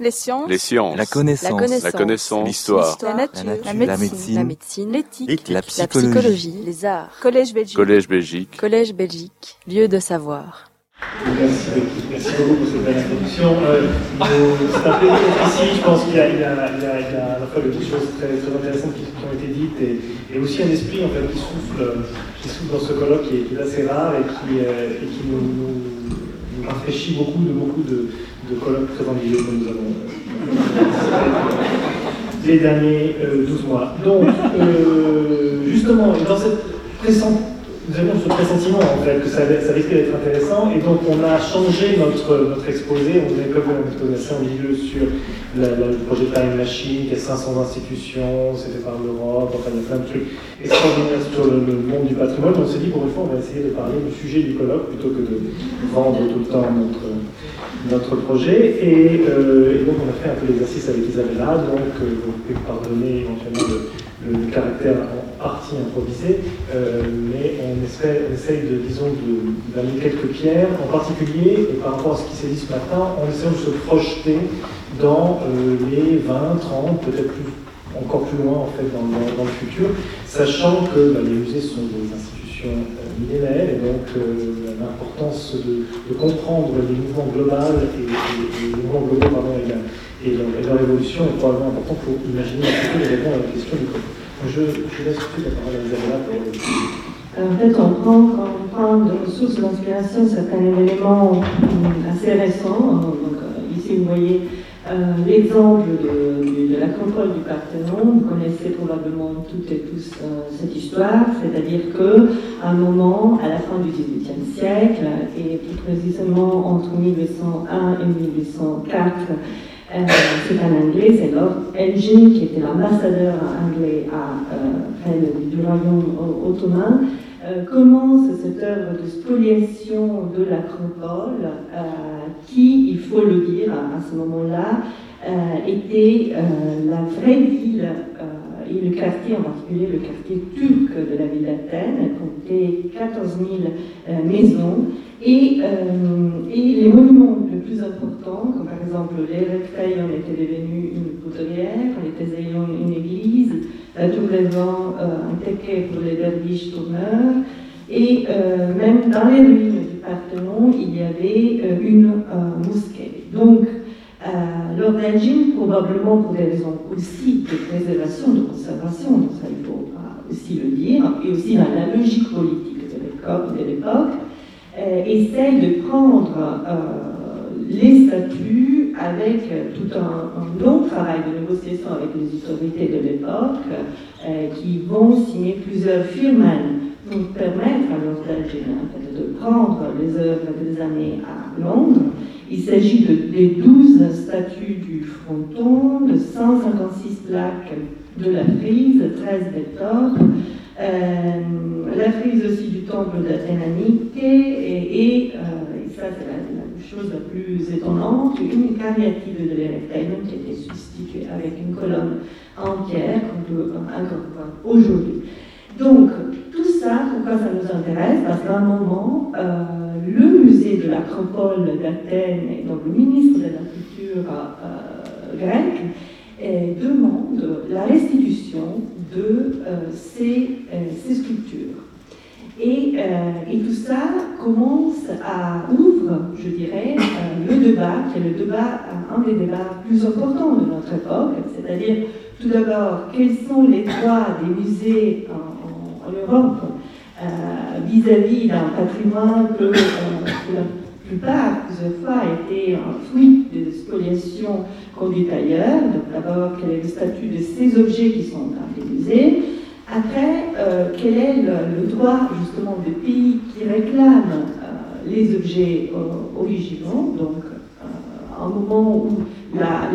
Les sciences. Les sciences. La connaissance. La connaissance. L'histoire. La nature. La La nature. médecine. La médecine. L'éthique. La La psychologie. Les arts. Collège Belgique. Collège Belgique. Collège Belgique. Lieu de savoir. Merci, merci beaucoup pour cette belle introduction. Euh, c'est un plaisir d'être ici. Je pense qu'il y a, il y a- il y a- il y a à la fois des choses très, très intéressantes qui, qui ont été dites et, et aussi un esprit en fait, qui, souffle, euh, qui souffle dans ce colloque qui est, qui est assez rare et qui, euh, et qui nous, nous, nous rafraîchit beaucoup de beaucoup de, de colloques très ennuyeux que nous avons euh, les derniers euh, 12 mois. Donc, euh, justement, dans cette pressante nous avions ce pressentiment en fait que ça, risquait d'être intéressant et donc on a changé notre, notre exposé. On avait comme un exposé assez ambitieux sur le projet Time Machine, qui a 500 institutions, c'est fait par l'Europe, enfin il y a plein de trucs extraordinaires sur le, monde du patrimoine. On s'est dit pour une fois on va essayer de parler du sujet du colloque plutôt que de vendre tout le temps notre, notre projet. Et, euh, donc on a fait un peu l'exercice avec Isabella, donc euh, vous pouvez pardonner éventuellement le, le caractère en partie improvisé, euh, mais on, espère, on essaye de, disons, d'amener quelques pierres, en particulier et par rapport à ce qui s'est dit ce matin, on essaie de se projeter dans euh, les 20, 30, peut-être plus, encore plus loin en fait dans, le futur, sachant que bah, les musées sont des institutions euh, millénaires et donc l'importance de, comprendre les mouvements globaux et les mouvements globaux pardon, et, la- et leur, et leur évolution est probablement important pour imaginer un petit peu et répondre à la question du colloque. Je, je laisse tout la parole à Isabella pour le En fait, on prend, quand on de source d'inspiration certains événements hum, assez récents. Donc, euh, ici, vous voyez euh, l'exemple de, de- de l'acropole du Parthénon. Vous connaissez probablement toutes et tous euh, cette histoire, c'est-à-dire que à un moment, à la fin du XVIIIe siècle, et plus précisément entre 1801 et 1804, euh, c'est un Anglais, c'est Lord Elgin, qui était l'ambassadeur anglais à, euh, du royaume ottoman, euh, commence cette œuvre de spoliation de l'acropole, euh, qui, il faut le dire, à, ce moment-là, était la vraie ville, et le quartier en particulier, le quartier turc de la ville d'Athènes, comptait 14 000 euh, maisons, et les monuments plus importants, comme par exemple les Rectaion était devenu une poudrière, les Thésaion une église, des Vents euh, un tequet pour les derviches tourneurs, et euh, même dans les ruines du Parthénon, il y avait euh, une euh, mosquée. Donc, euh, Elgin, probablement pour des raisons aussi de préservation, de conservation, ça il faut euh, aussi le dire, et aussi dans la logique politique de l'époque, euh, essaye de prendre euh, les statuts avec euh, tout un, long travail de négociation avec les autorités de l'époque euh, qui vont signer plusieurs firmes pour permettre à fait, de prendre les œuvres des années à Londres. Il s'agit de, des 12 statues du fronton, de 156 plaques de la frise, 13 d'Hector, euh, la frise aussi du temple et, et, euh, et ça c'est la chose la plus étonnante, une cariatide de l'Erectainum qui était substituée avec une colonne entière qu'on peut incorporer aujourd'hui. Donc, tout ça, pourquoi ça nous intéresse? Parce qu'à un moment, euh, le musée de l'Acropole d'Athènes, donc le ministre de la Culture euh, grecque, euh, demande la restitution de ces sculptures. Et, euh, et tout ça commence à ouvre, je dirais, euh, le débat, qui est le débat, un des débats plus importants de notre époque, c'est-à-dire tout d'abord quels sont les droits des musées en, Europe euh, vis-à-vis d'un patrimoine que, euh, la plupart, plusieurs fois, a été un fruit de spoliation conduite ailleurs. Donc d'abord, quel est le statut de ces objets qui sont dans les musées? Après, euh, quel est le droit justement des pays qui réclament euh, les objets euh, originaux Donc, euh, un moment où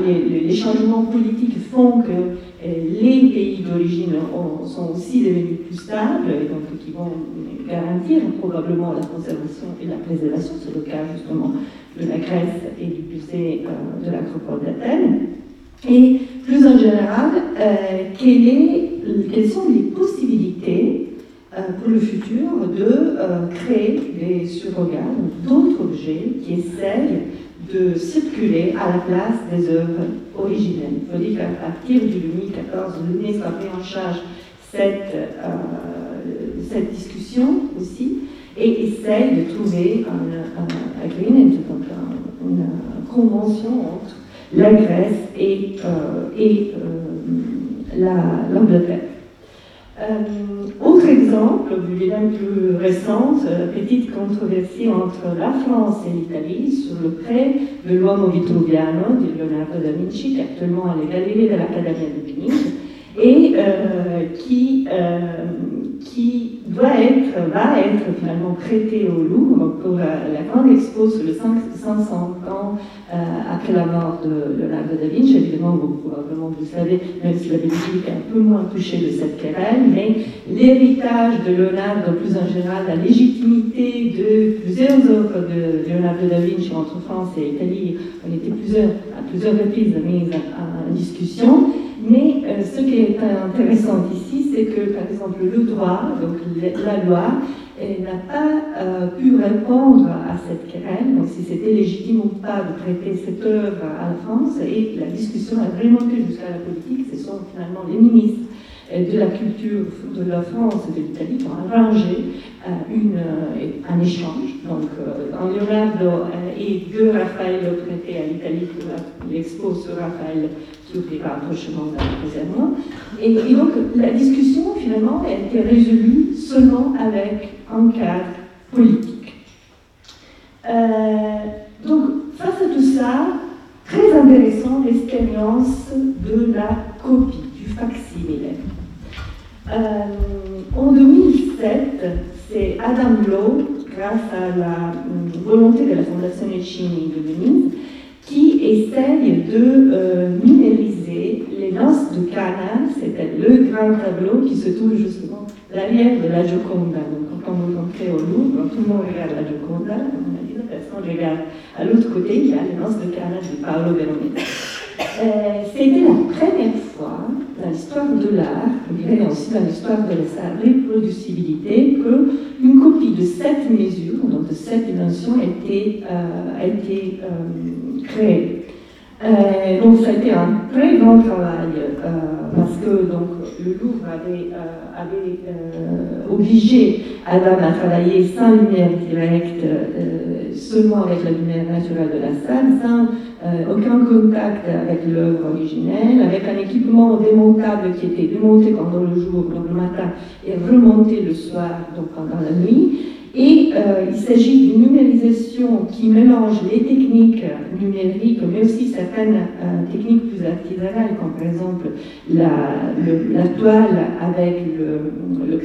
les, les- changements politiques font que les pays d'origine ont- sont aussi devenus plus stables et donc qui vont garantir probablement la conservation et la préservation. C'est le cas justement de la Grèce et du musée de l'acropole d'Athènes. Et plus en général, euh, est- quelles sont les possibilités pour le futur de euh, créer des surrogats, d'autres objets qui essayent de circuler à la place des œuvres originelles. Il faut dire qu'à partir du 2014, l'UNESCO a pris en charge cette, euh, cette discussion aussi et essaye de trouver un, agreement, donc une convention entre la Grèce et, euh, et euh, l'Angleterre. Euh, autre exemple, bien plus récente, petite controversie entre la France et l'Italie sur le prêt de l'uomo vitruviano de Leonardo da Vinci, qui est actuellement à la de l'Accademia de Venise, et qui, qui doit être, va être finalement prêté au Louvre pour la grande expo sur le 500 ans euh, après la mort de Leonardo da Vinci. Évidemment, vous, probablement savez, même si la Belgique est un peu moins touchée de cette querelle, mais l'héritage de Leonardo, plus en général, la légitimité de plusieurs œuvres de Leonardo da Vinci entre France et Italie, ont été plusieurs, à plusieurs reprises mises en discussion. Mais euh, ce qui est intéressant ici, c'est que, par exemple, le droit, donc la loi, n'a pas euh, pu répondre à cette querelle, donc si c'était légitime ou pas de prêter cette œuvre à la France, et la discussion a remonté jusqu'à la politique, ce sont finalement les ministres de la culture de la France et de l'Italie qui ont arrangé une, un échange. Donc, en Leonardo et deux Raphaël prêtés à l'Italie pour l'expo sur Raphaël s'ouvrira prochainement dans le mois. Et, et, donc la discussion finalement a été résolue seulement avec un cadre politique. Euh, donc face à tout ça, très intéressant l'expérience de la copie, du facsimile. Euh, en 2007, c'est Adam Lowe, grâce à la euh, volonté de la Fondation Chimie de Venise, qui essaye de euh, numériser les noces de Cana, c'était le grand tableau qui se trouve justement l'arrière de la Gioconda. Donc quand vous entrez au Louvre, tout le monde regarde la Gioconda, on a dit, personne regarde. À l'autre côté, il y a les noces de Cana de Paolo Veronese. C'était la première fois dans l'histoire de l'art, on dirait aussi dans l'histoire de sa reproducibilité, qu'une copie de cette mesure, donc de cette dimension, a été, euh, euh, créée. Euh, donc ça a été un très grand travail euh, parce que donc, le Louvre avait, euh, avait obligé Adam à travailler sans lumière directe, seulement avec la lumière naturelle de la salle, sans aucun contact avec l'œuvre originelle, avec un équipement démontable qui était démonté pendant le jour, donc le matin, et remonté le soir, donc pendant la nuit. Et euh, il s'agit d'une numérisation qui mélange les techniques numériques, mais aussi certaines euh, techniques plus artisanales, comme par exemple la, toile avec le, le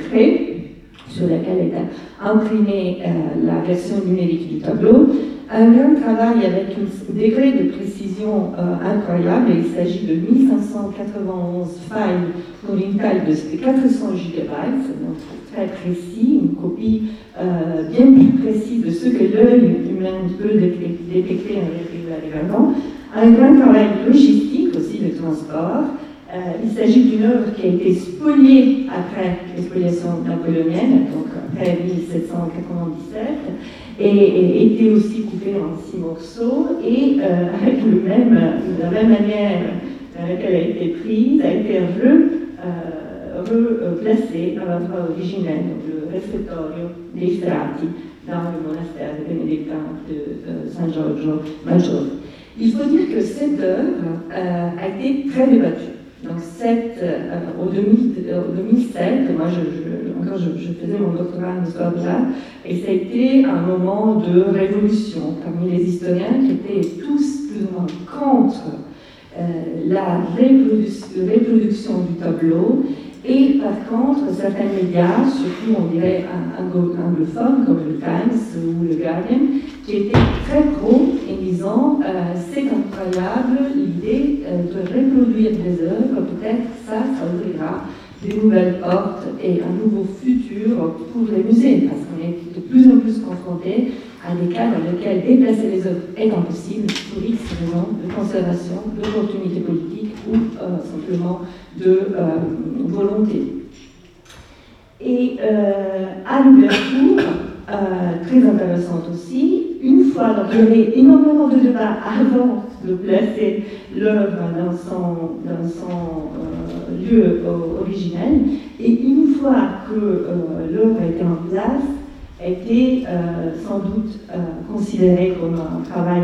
sur laquelle est imprimée euh, la version numérique du tableau. Un grand travail avec un degré de précision incroyable. Il s'agit de 1591 failles pour une taille de 400 GB, donc très précis, une copie euh, bien plus précise de ce que l'œil humain peut détecter en Un grand travail logistique aussi de transport. Euh, il s'agit d'une œuvre qui a été spoliée après l'expoliation napoléonienne, donc après 1797, et, été aussi coupée en six morceaux, et euh, avec le même, la même manière dans laquelle elle a été prise, a été re, replacée dans l'endroit originel, donc le réfectorio des strati dans le monastère bénédictin de Saint Giorgio Maggiore. Il faut dire que cette œuvre euh, a été très débattue. Donc, euh, au, 2007, moi, je, encore, je, faisais mon doctorat en histoire de et ça a été un moment de révolution parmi les historiens qui étaient tous plus ou moins contre euh, la reproduction du tableau et par contre, certains médias, surtout on dirait anglophones comme le Times ou le Guardian, qui étaient très pro et disant euh, c'est incroyable l'idée euh, de reproduire des œuvres, peut-être ça, ça ouvrira des nouvelles portes et un nouveau futur pour les musées, parce qu'on est de plus en plus confronté à des cas dans lesquels déplacer les œuvres est impossible pour X raisons de conservation, d'opportunités politiques ou euh, simplement de euh, volonté. Euh, à l'ouverture, très intéressante aussi, une fois donc il y avait énormément de débats avant de placer l'œuvre dans son, euh, lieu originel. Et une fois que euh, l'œuvre était en place, était euh, sans doute considérée comme un travail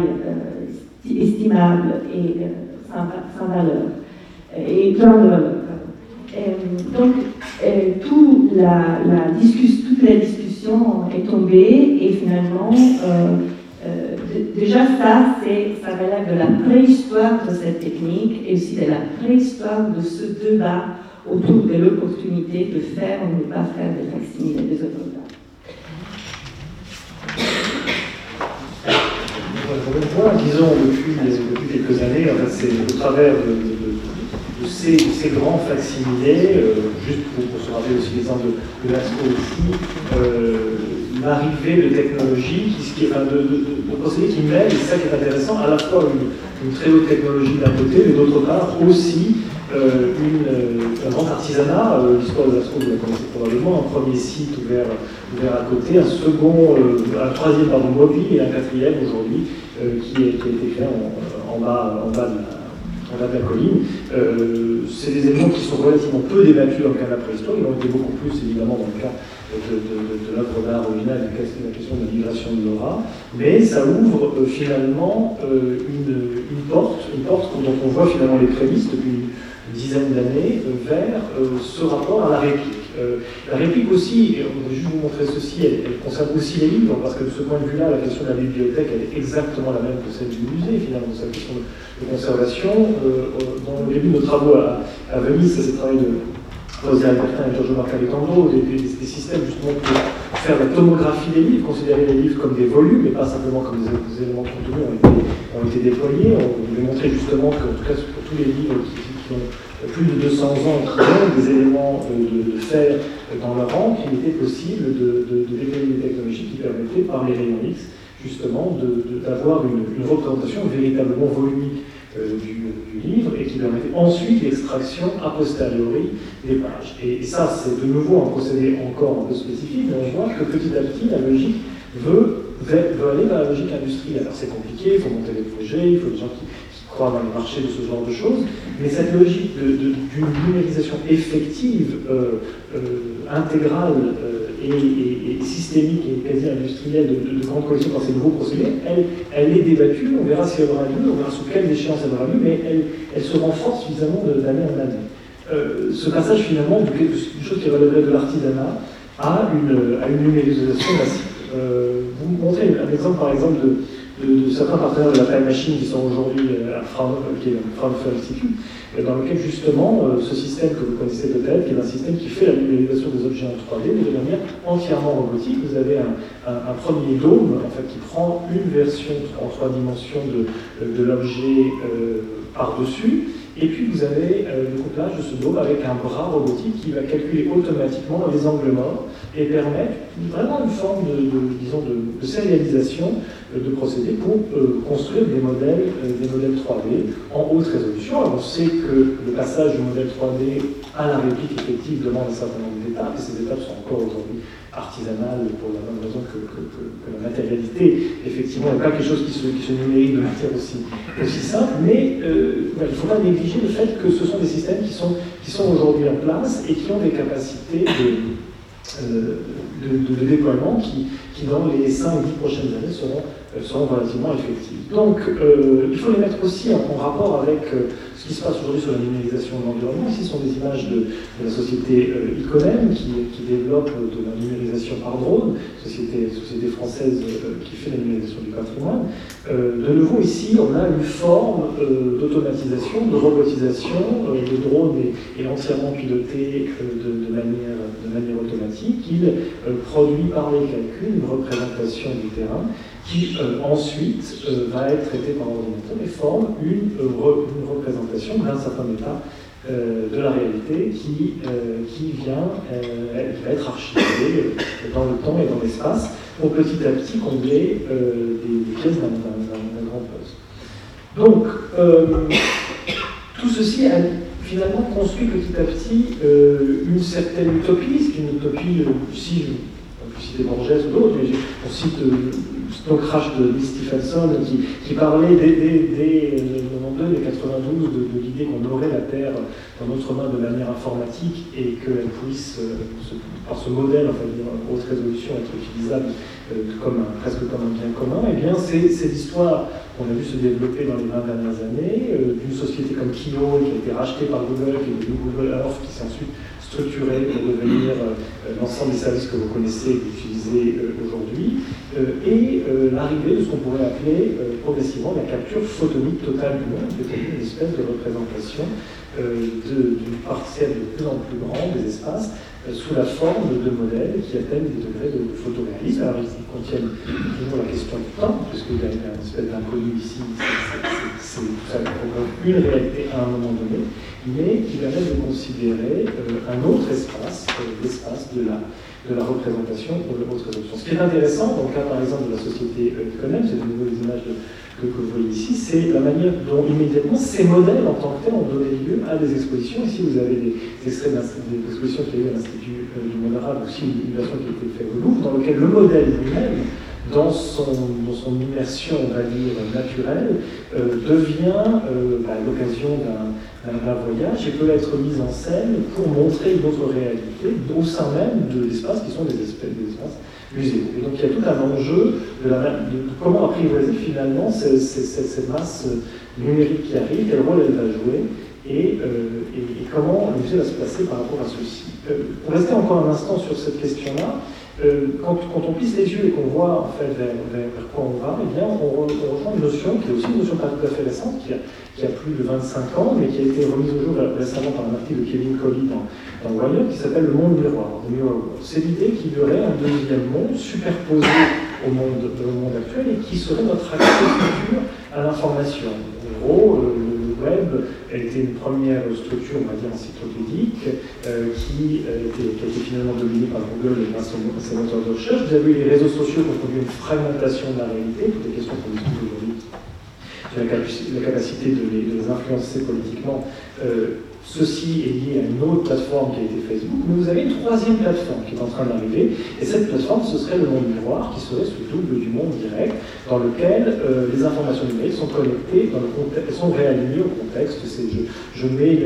estimable et sans, valeur, et. Donc, la, la discussion, toute la discussion est tombée et finalement, déjà ça, ça relève de la préhistoire de cette technique et aussi de la préhistoire de ce débat autour de l'opportunité de faire ou ne pas faire des facsimilés des œuvres disons, depuis, quelques années, c'est au travers de, ces, grands facsimilés, euh, juste pour, se rappeler aussi l'exemple de, de Lascaux aussi, euh, l'arrivée de technologies, qui, qui, enfin, de, de, procédés qui mêlent, et c'est ça qui est intéressant, à la fois une, très haute technologie d'un côté, mais d'autre part aussi euh, une, un grand artisanat. L'histoire de Lascaux, vous la connaissez probablement, un premier site ouvert, à côté, un second, un troisième pardon, mobile et un quatrième aujourd'hui qui, a été fait en, en, bas, en bas de la on a de la colline. Euh, c'est des éléments qui sont relativement peu débattus dans le cas de la préhistoire. Ils ont été beaucoup plus, évidemment, dans le cas de, l'œuvre d'art originale, la question de la migration de l'aura. Mais ça ouvre euh, finalement euh, une, une, porte, une porte dont on voit finalement les prémices depuis une dizaine d'années vers ce rapport à la réplique. Euh, la réplique aussi, on va juste vous montrer ceci, elle, concerne aussi les livres, parce que de ce point de vue-là, la question de la bibliothèque, elle est exactement la même que celle du musée, finalement, c'est la question de, conservation. Euh, euh, dans le début de nos travaux à, Venise, ça s'est travaillé de José Albertin et Giorgio Marcaritando, des, des, des, systèmes justement pour faire la tomographie des livres, considérer les livres comme des volumes et pas simplement comme des, éléments de contenu ont été, ont été déployés. On voulait montrer justement que, en tout cas, pour tous les livres qui, qui ont plus de 200 ans qui des éléments de, fer dans leur rang, qu'il était possible de, de, déployer des technologies qui permettaient, par les rayons X, justement, d'avoir une, représentation véritablement volumique euh, du, du, livre et qui permettait ensuite l'extraction a posteriori des pages. Et, ça, c'est de nouveau un procédé encore un peu spécifique, mais on voit que petit à petit, la logique veut, veut aller vers la logique industrielle. Alors c'est compliqué, il faut monter des projets, il faut des gens qui, croire dans les marchés de ce genre de choses, mais cette logique d'une numérisation effective, euh, euh, intégrale euh, et, systémique et quasi industrielle de, de, grandes collections par ces nouveaux procédés, elle, elle est débattue, on verra si elle aura lieu, on verra sous quelle échéance elle aura lieu, mais elle, elle se renforce suffisamment d'année en année. ce passage finalement d'une chose qui relèverait de l'artisanat à une, à une numérisation massive. vous montrez un exemple par exemple de, de, certains partenaires de la Time Machine qui sont aujourd'hui euh, à Fraunhofer, Fraunhofer Institute, dans lequel justement euh, ce système que vous connaissez peut-être, qui est un système qui fait la numérisation des objets en 3D, mais de manière entièrement robotique. Vous avez un, premier dôme en fait, qui prend une version en trois dimensions de, de l'objet euh, par-dessus, et puis vous avez euh, le couplage de ce dôme avec un bras robotique qui va calculer automatiquement les angles morts et permettre vraiment une forme de, disons de, sérialisation euh, de procédés pour euh, construire des modèles, des modèles 3D en haute résolution. Alors on sait que le passage du modèle 3D à la réplique effective demande un certain nombre d'étapes, et ces étapes sont encore aujourd'hui artisanale pour la même raison que, la matérialité, effectivement, n'est pas quelque chose qui se, qui se numérise de manière aussi, aussi simple, mais euh, il ne faut pas négliger le fait que ce sont des systèmes qui sont, qui sont aujourd'hui en place et qui ont des capacités de, euh, de, déploiement qui, qui, dans les 5-10 prochaines années, seront, euh, seront relativement effectives. Donc, il faut les mettre aussi en, rapport avec qui se passe aujourd'hui sur la numérisation de l'environnement. Ici, ce sont des images de, la société euh, Iconem qui, développe de la numérisation par drone, société, française euh, qui fait la numérisation du patrimoine. Euh, de nouveau, ici, on a une forme d'automatisation, de robotisation. le drone est, entièrement piloté de, manière, automatique. Il produit par les calculs une représentation du terrain qui euh, ensuite euh, va être traité par l'ordinateur et forme euh, une représentation d'un certain état de la réalité qui, qui vient, qui va être archivée dans le temps et dans l'espace pour petit à petit combler des, pièces d'un grand puzzle. Donc, tout ceci a finalement construit petit à petit une certaine utopie, ce qui est une utopie, si on peut citer Borges ou d'autres, mais on cite Stone Crash de Stephenson qui, parlait dès, dès, dès 92 et 92 de, l'idée qu'on aurait la Terre dans notre main de manière informatique et qu'elle puisse, par ce modèle, enfin, dire, haute résolution, être utilisable comme un, presque comme un bien commun, et eh bien c'est l'histoire qu'on a vu se développer dans les 20 dernières années, euh, d'une société comme Kio qui a été rachetée par Google, qui est devenue Google Earth, qui s'est ensuite structurée pour devenir euh, l'ensemble des services que vous connaissez et utilisez euh, aujourd'hui, et l'arrivée de ce qu'on pourrait appeler progressivement la capture photonique totale du monde, c'est-à-dire une espèce de représentation d'une partielle de plus en plus grande des espaces sous la forme de modèles qui atteignent des degrés de, photoréalisme. Alors ils contiennent toujours la question du temps, puisque il y a une espèce d'inconnu ici, c'est ça une réalité à un moment donné, mais qui permet de considérer euh, un autre espace, euh, l'espace de la, de la représentation pour de haute résolution. Ce qui est intéressant, dans le cas par exemple de la société euh, Econem, c'est de nouveau les images que, vous voyez ici, c'est la manière dont immédiatement ces modèles en tant que tels ont donné lieu à des expositions. Ici, vous avez des extraits des expositions qui a eu à l'Institut euh, du monde arabe, aussi une version qui a été faite au Louvre, dans lequel le modèle lui-même, dans son, dans immersion, on va dire, naturelle, euh, devient euh, bah, l'occasion d'un voyage et peut être mise en scène pour montrer une autre réalité au sein même de l'espace qui sont des, espèces, des espaces et donc il y a tout un enjeu de, comment apprivoiser finalement cette, masse numérique qui arrive, quel rôle elle va jouer, et, euh, comment le musée va se placer par rapport à ceci. Euh, pour rester encore un instant sur cette question-là, euh, quand, on plisse les yeux et qu'on voit en fait vers, quoi on va, eh bien, on, rejoint une notion qui est aussi une notion pas tout à fait récente, qui a, plus de 25 ans, mais qui a été remise au jour récemment par un article de Kevin Colley dans, dans Wired, qui s'appelle Le monde miroir. C'est l'idée qu'il y aurait un deuxième monde superposé au monde, actuel et qui serait notre accès futur à l'information. En gros, web elle était une première structure, on va dire, encyclopédique, euh, qui, euh, qui, a été finalement dominée par Google et grâce aux moteurs de recherche. Vous avez eu les réseaux sociaux qui ont produit une fragmentation de la réalité, toutes les questions qu'on discute aujourd'hui la, capacité de les, de les influencer politiquement. Euh, Ceci est lié à une autre plateforme qui a été Facebook, mais vous avez une troisième plateforme qui est en train d'arriver, et cette plateforme, ce serait le monde miroir, qui serait sous double du monde direct, dans lequel euh, les informations numériques sont connectées, dans le contexte, sont réalignées au contexte. Je, je mets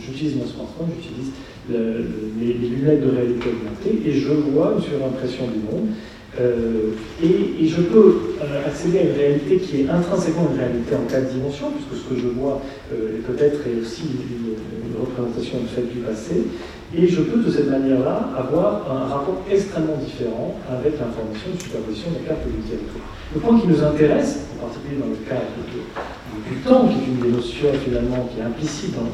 j'utilise mon smartphone, j'utilise les, lunettes de réalité augmentée, et je vois une surimpression du monde. Euh, et, je peux euh, accéder à une réalité qui est intrinsèquement une réalité en quatre dimensions, puisque ce que je vois euh, peut-être est aussi une, représentation du fait du passé, et je peux de cette manière-là avoir un rapport extrêmement différent avec l'information de superposition des cartes du. Le point qui nous intéresse, en particulier dans le cas du temps, qui est une des notions finalement qui est implicite dans,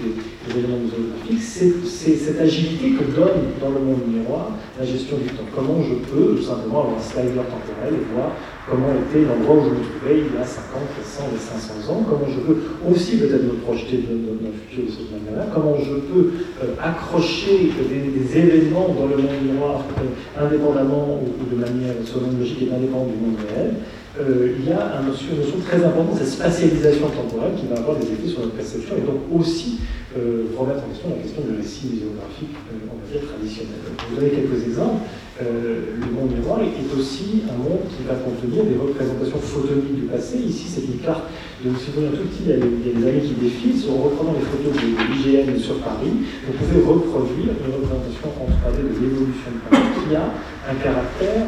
des, éléments muséographiques, c'est cette agilité que donne dans le monde miroir la gestion du temps. Comment je peux simplement avoir un slider temporel et voir comment était l'endroit où je me trouvais il y a 50, 100 et 500 ans, comment je peux aussi peut-être me projeter dans, le futur de cette manière-là, comment je peux euh, accrocher des, événements dans le monde miroir euh, indépendamment ou, de manière selon logique et indépendante du monde réel, euh, il y a une notion, très importante, cette spatialisation temporelle qui va avoir des effets sur notre perception et donc aussi euh, remettre en question la question du récit muséographique, euh, on va dire, traditionnel. Vous donner quelques exemples. le monde miroir est aussi un monde qui va contenir des représentations photoniques du passé. Ici, c'est une carte de, vous un tout petit, il y, a des, années qui défilent. En reprenant les photos de, l'IGN sur Paris, vous pouvez reproduire une représentation en 3D de l'évolution de Paris qui a un caractère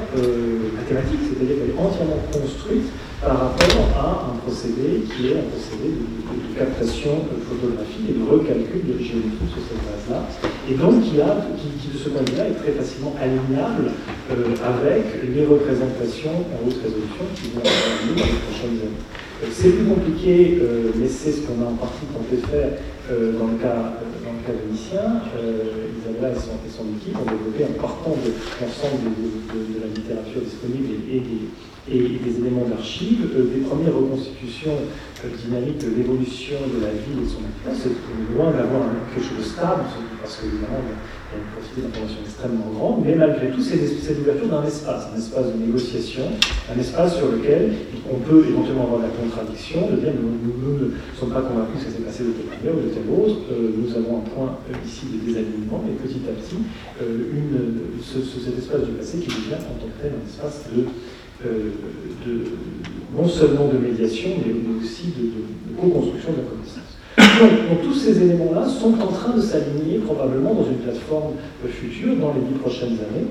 mathématique, c'est-à-dire qu'elle est entièrement construite par rapport à un procédé qui est un procédé de, captation photographique et de recalcul de géométrie sur cette base-là. Et donc qui, a, qui, de ce point de vue-là est très facilement alignable euh, avec les représentations en haute résolution qui vont lieu dans les prochaines années. Euh, c'est plus compliqué, euh, mais c'est ce qu'on a en partie tenté de faire dans le cas, dans le cas. Isabella et son, et son, équipe ont développé en partant de l'ensemble de, de, la littérature disponible et, et des et des éléments d'archives, des premières reconstitutions dynamiques de l'évolution de la ville et de son habitat. C'est loin d'avoir quelque chose de stable, parce qu'évidemment, il y a une quantité d'informations extrêmement grande, mais malgré tout, c'est l'ouverture d'un espace, un espace de négociation, un espace sur lequel on peut éventuellement avoir la contradiction, de dire nous, ne sommes pas convaincus que ça s'est passé de telle manière ou de telle autre, euh, nous avons un point euh, ici de désalignement, et petit à petit, euh, cet espace du passé qui devient en tant que tel un espace de, de non seulement de médiation, mais aussi de, de co-construction de la connaissance. Donc, tous ces éléments-là sont en train de s'aligner probablement dans une plateforme future dans les dix prochaines années.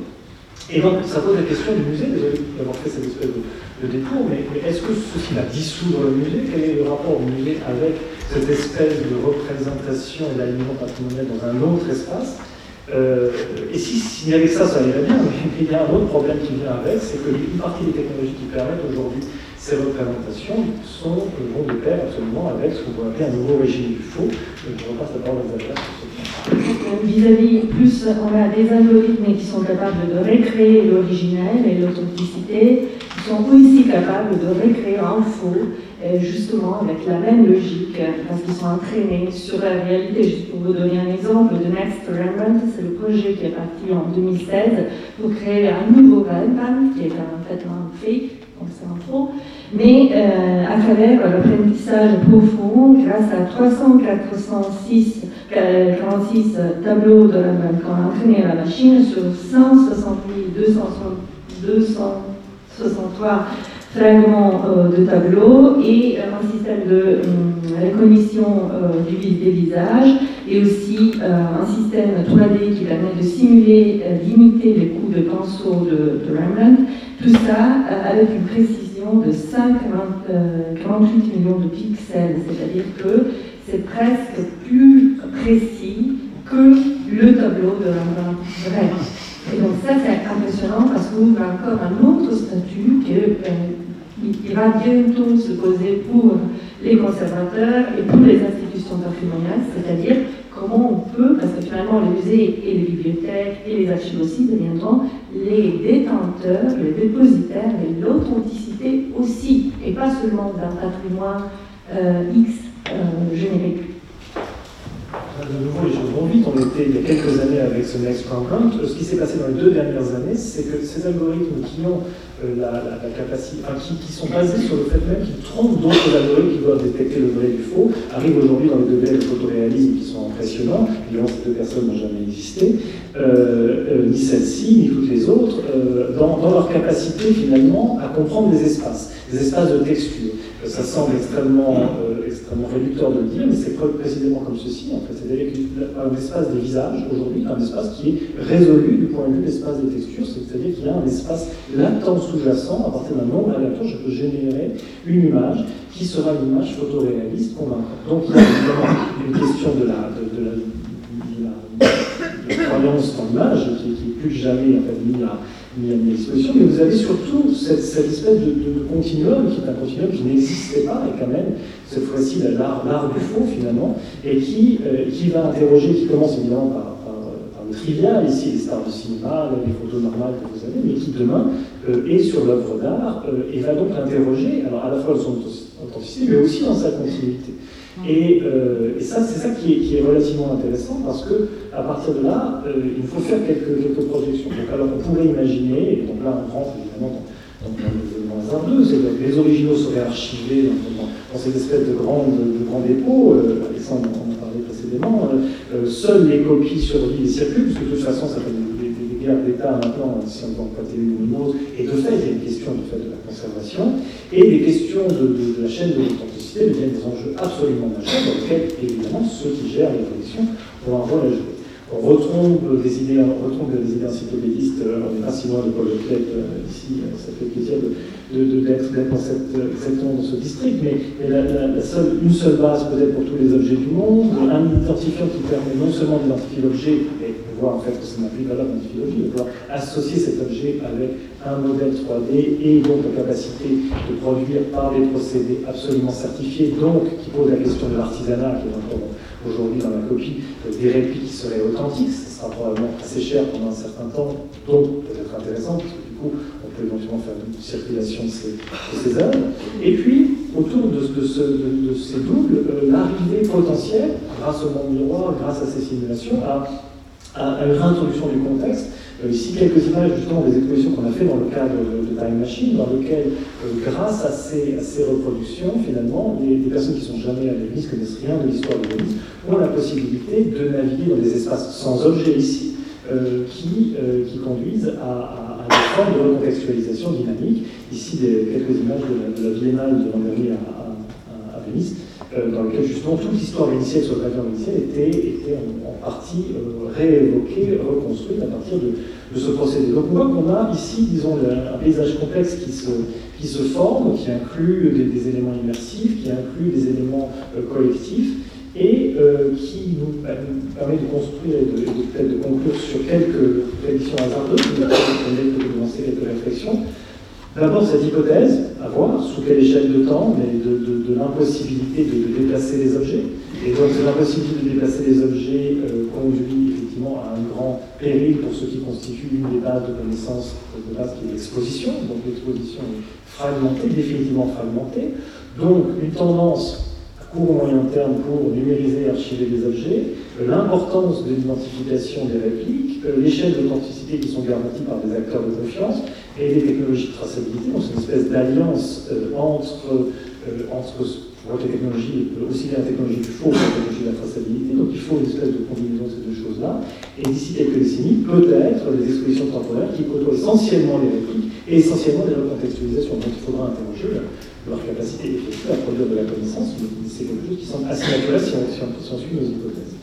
Et donc, ça pose la question du musée, désolé d'avoir fait cette espèce de, détour, mais, est-ce que ceci va dissoudre le musée? Quel est le rapport du musée avec cette espèce de représentation et d'alignement patrimonial dans un autre espace? Euh, Et si, avait ça, ça irait bien, mais il y a un autre problème qui vient avec, c'est qu'une partie des technologies qui permettent aujourd'hui ces représentations sont, vont de pair absolument avec ce qu'on pourrait appeler un nouveau régime du faux. Je repasse la parole à point. Vis-à-vis, plus on a des algorithmes qui sont capables de recréer l'originel et l'authenticité, sont aussi capables de recréer un faux, justement avec la même logique, parce qu'ils sont entraînés sur la réalité? Juste pour vous donner un exemple, The Next Rembrandt, c'est le projet qui est parti en 2016 pour créer un nouveau Rembrandt, qui est en fait un fake c'est un faux, mais euh, à travers l'apprentissage profond, grâce à 300, 406, 46 tableaux de la, qu'on a entraîné à la machine sur 160 263 fragments euh, de tableaux et un système de euh, reconnaissance du, des visages et aussi un système 3D qui permet de simuler, d'imiter les coups de pinceau de, Rembrandt tout ça euh, avec une précision de 5, 48 euh, millions de pixels, c'est-à-dire que c'est presque plus précis que le tableau de Rembrandt. Et donc ça c'est impressionnant parce qu'on ouvre encore un autre statut qui euh, va bientôt se poser pour les conservateurs et pour les institutions patrimoniales, c'est-à-dire comment on peut, parce que finalement les musées et les bibliothèques et les archives aussi deviendront les détenteurs, les dépositaires et l'authenticité aussi, et pas seulement d'un patrimoine euh, X euh, générique. De nouveau, les choses vont vite. On était il y a quelques années avec ce Next Program. Ce qui s'est passé dans les deux dernières années, c'est que ces algorithmes qui ont euh, la, capacité, qui, sont basés sur le fait même qu'ils trompent d'autres algorithmes qui doivent détecter le vrai du faux, arrivent aujourd'hui dans des degrés de photoréalisme qui sont impressionnants. Évidemment, ces deux personnes n'ont jamais existé, euh, euh, ni celle-ci, ni toutes les autres, dans, dans, leur capacité finalement à comprendre des espaces, des espaces de texture. Ça semble extrêmement, extrêmement réducteur de le dire, mais c'est précisément comme ceci, en fait. C'est-à-dire qu'un espace des visages, aujourd'hui, un espace qui est résolu du point de vue de l'espace des textures, c'est-à-dire qu'il y a un espace latent sous-jacent, à partir d'un nombre aléatoire, je peux générer une image qui sera une image photoréaliste convaincante. Donc il y a évidemment une question de la, croyance dans l'image qui, n'est plus jamais en fait, mise à, mais vous avez surtout cette, espèce de, continuum qui est un continuum qui n'existait pas, et quand même, cette fois-ci, l'art du faux finalement, et qui, euh, qui va interroger, qui commence évidemment par trivial ici, les stars de cinéma, les photos normales que vous avez, mais qui demain euh, est sur l'œuvre d'art euh, et va donc interroger, alors à la fois son authenticité, mais aussi dans sa continuité. Mm. Euh, et, ça, c'est ça qui est, relativement intéressant parce que à partir de là, il faut faire quelques, quelques projections. Donc, alors, on pourrait imaginer, et donc là, on rentre évidemment dans, dans, le 2, c'est que les originaux seraient archivés dans, dans, cette espèce de grande, de grand dépôt. Alexandre euh, euh, seules les copies survivent et circulent, puisque de toute façon, ça fait des, guerres d'État maintenant, si on ne pas télé lumineuse, et de fait, il y a une question de, fait, de la conservation, et les questions de, la chaîne de l'authenticité deviennent des enjeux absolument majeurs, dans lesquels, évidemment, ceux qui gèrent les collections ont un rôle à jouer. On retrouve des idées, encyclopédistes, euh, on n'est pas si loin de Paul Leclerc ici, ça fait plaisir de d'être dans cette, exactement dans ce district, mais, une seule base peut-être pour tous les objets du monde, un identifiant qui permet non seulement d'identifier l'objet, mais de voir en fait que ça n'a plus valeur d'identifier l'objet, de pouvoir associer cet objet avec un modèle 3D et donc la capacité de produire par des procédés absolument certifiés, donc qui pose la question de l'artisanat qui est encore aujourd'hui dans la copie, des répliques qui seraient authentiques, ce sera probablement assez cher pendant un certain temps, donc peut-être intéressant, parce que coup, on peut éventuellement faire une circulation de ces, œuvres. Et puis, autour de ces doubles, euh, l'arrivée potentielle, grâce au monde miroir, grâce à ces simulations, à, à, une réintroduction du contexte. Euh, ici, quelques images justement des expositions qu'on a fait dans le cadre de, Time Machine, dans lequel, euh, grâce à ces, reproductions, finalement, les, des personnes qui ne sont jamais à Venise, connaissent rien de l'histoire de Venise, ont la possibilité de naviguer dans des espaces sans objet ici, euh, qui, conduisent à, à, à, des formes de recontextualisation dynamique. Ici, quelques images de la, de la de l'an dernier à, à, Venise, dans lequel justement toute l'histoire initiale sur le pavillon initial était, en, partie euh, réévoquée, reconstruite à partir de, ce procédé. Donc on voit qu'on a ici, disons, un paysage complexe qui se, forme, qui inclut des, éléments immersifs, qui inclut des éléments euh, collectifs, et euh, qui nous, permet de construire et de, de, conclure sur quelques prédictions hasardeuses, qui nous permettent de lancer quelques réflexions. D'abord, cette hypothèse, à voir sous quelle échelle de temps, mais de, de, l'impossibilité de, déplacer les objets. Et donc, cette impossibilité de déplacer les objets euh, conduit effectivement à un grand péril pour ce qui constitue une des bases de connaissance de base qui est l'exposition. Donc, l'exposition est fragmentée, définitivement fragmentée. Donc, une tendance court ou moyen terme pour numériser et archiver des objets, euh, l'importance de l'identification des répliques, euh, l'échelle d'authenticité qui sont garanties par des acteurs de confiance et les technologies de traçabilité. Donc c'est une espèce d'alliance euh, entre, entre les technologies, aussi bien la technologie du faux que la technologie de la traçabilité. Donc il faut une espèce de combinaison de ces deux choses-là. Et d'ici quelques décennies, peut-être des expositions temporaires qui côtoient essentiellement les répliques et essentiellement des recontextualisations. Donc il faudra interroger leur capacité à produire de la connaissance, c'est quelque chose qui semble assez naturel si on, suit nos hypothèses.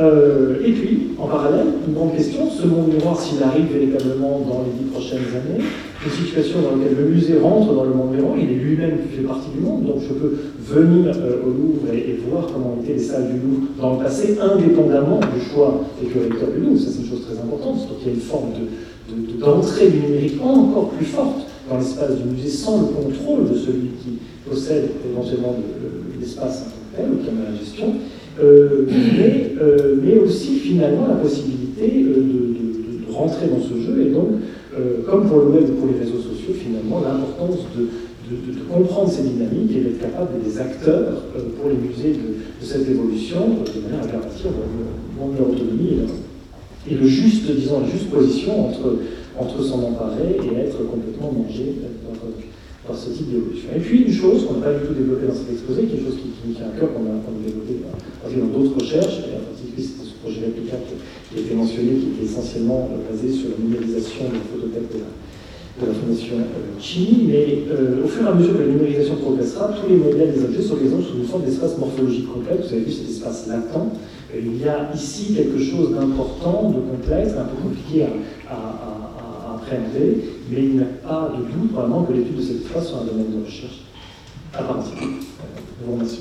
Euh, et puis, en parallèle, une grande question, ce monde miroir, s'il arrive véritablement dans les dix prochaines années, une situation dans laquelle le musée rentre dans le monde miroir, il est lui-même qui fait partie du monde, donc je peux venir euh, au Louvre et, voir comment étaient les salles du Louvre dans le passé, indépendamment du choix des curateurs du Louvre, ça c'est une chose très importante, donc il y a une forme d'entrée de, de, du numérique encore plus forte dans l'espace du musée sans le contrôle de celui qui possède éventuellement l'espace en tant que tel, ou qui en a la gestion, euh, mais, euh, mais, aussi finalement la possibilité euh, de, rentrer dans ce jeu. Et donc, comme pour le web ou pour les réseaux sociaux, finalement l'importance de, comprendre ces dynamiques et d'être capable d'être des acteurs pour les musées de, cette évolution de manière à garantir leur autonomie et, et le juste, disons, la juste position entre entre s'en emparer et être complètement mangé par, ce type d'évolution. Et puis une chose qu'on n'a pas du tout développée dans cet exposé, qui est une chose qui, qui me tient à cœur, qu'on a, qu a, dans d'autres recherches, et en particulier c'était ce projet réplica qui a été mentionné, qui était essentiellement basé sur la numérisation de la photothèque de la, de Fondation euh, Chini, mais euh, au fur et à mesure que la numérisation progressera, tous les modèles des objets sont exemple sous une forme d'espace morphologique complexe. Vous avez vu cet espace latent. Euh, il y a ici quelque chose d'important, de complexe, un peu compliqué à mais il n'y a pas de doute vraiment que l'étude de cette phase soit un domaine de recherche à part entière. Je vous remercie.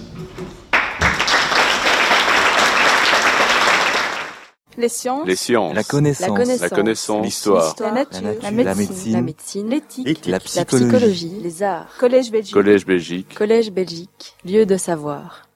Les sciences. Les sciences. La connaissance. La connaissance. L'histoire. La, nature. La, nature. la médecine. La médecine. L'éthique. La, la psychologie. Les arts. Collège Belgique. Collège Belgique. Collège Belgique. Lieu de savoir.